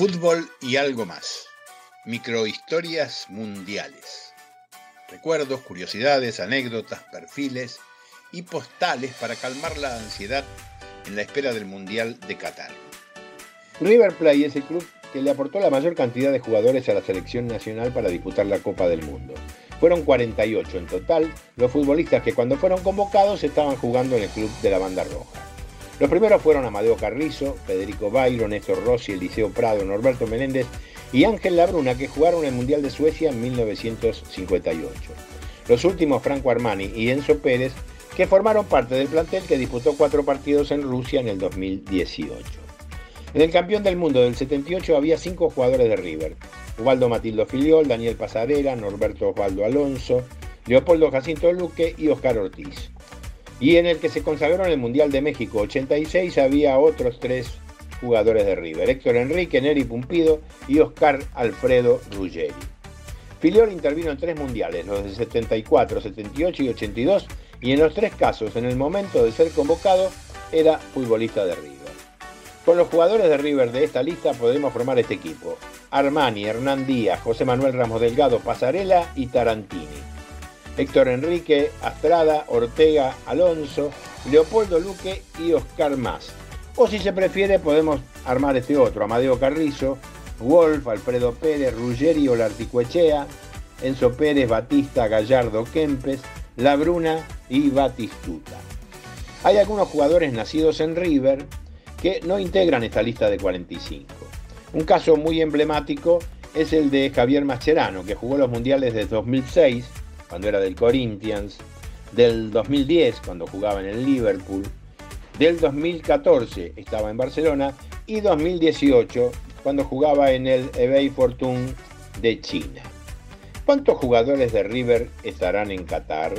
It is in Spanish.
Fútbol y algo más. Microhistorias mundiales. Recuerdos, curiosidades, anécdotas, perfiles y postales para calmar la ansiedad en la espera del Mundial de Qatar. River Plate es el club que le aportó la mayor cantidad de jugadores a la selección nacional para disputar la Copa del Mundo. Fueron 48 en total los futbolistas que cuando fueron convocados estaban jugando en el club de la Banda Roja. Los primeros fueron Amadeo Carrizo, Federico Bairo, Néstor Rossi, Eliseo Prado, Norberto Menéndez y Ángel Labruna, que jugaron el Mundial de Suecia en 1958. Los últimos Franco Armani y Enzo Pérez, que formaron parte del plantel que disputó cuatro partidos en Rusia en el 2018. En el campeón del mundo del 78 había cinco jugadores de River. Ubaldo Matildo Filiol, Daniel Pasarela, Norberto Osvaldo Alonso, Leopoldo Jacinto Luque y Oscar Ortiz y en el que se consagró en el Mundial de México 86 había otros tres jugadores de River, Héctor Enrique, Neri Pumpido y Oscar Alfredo Ruggeri. Filiol intervino en tres mundiales, los de 74, 78 y 82, y en los tres casos, en el momento de ser convocado, era futbolista de River. Con los jugadores de River de esta lista podemos formar este equipo. Armani, Hernán Díaz, José Manuel Ramos Delgado, Pasarela y Tarantini. Héctor Enrique, Astrada, Ortega, Alonso, Leopoldo Luque y Oscar Más. O si se prefiere podemos armar este otro, Amadeo Carrizo, Wolf, Alfredo Pérez, Ruggeri Olarticuechea, Enzo Pérez, Batista, Gallardo, Kempes, Labruna y Batistuta. Hay algunos jugadores nacidos en River que no integran esta lista de 45. Un caso muy emblemático es el de Javier Mascherano, que jugó los mundiales de 2006 cuando era del Corinthians, del 2010 cuando jugaba en el Liverpool, del 2014 estaba en Barcelona y 2018 cuando jugaba en el Ebay Fortune de China. ¿Cuántos jugadores de River estarán en Qatar?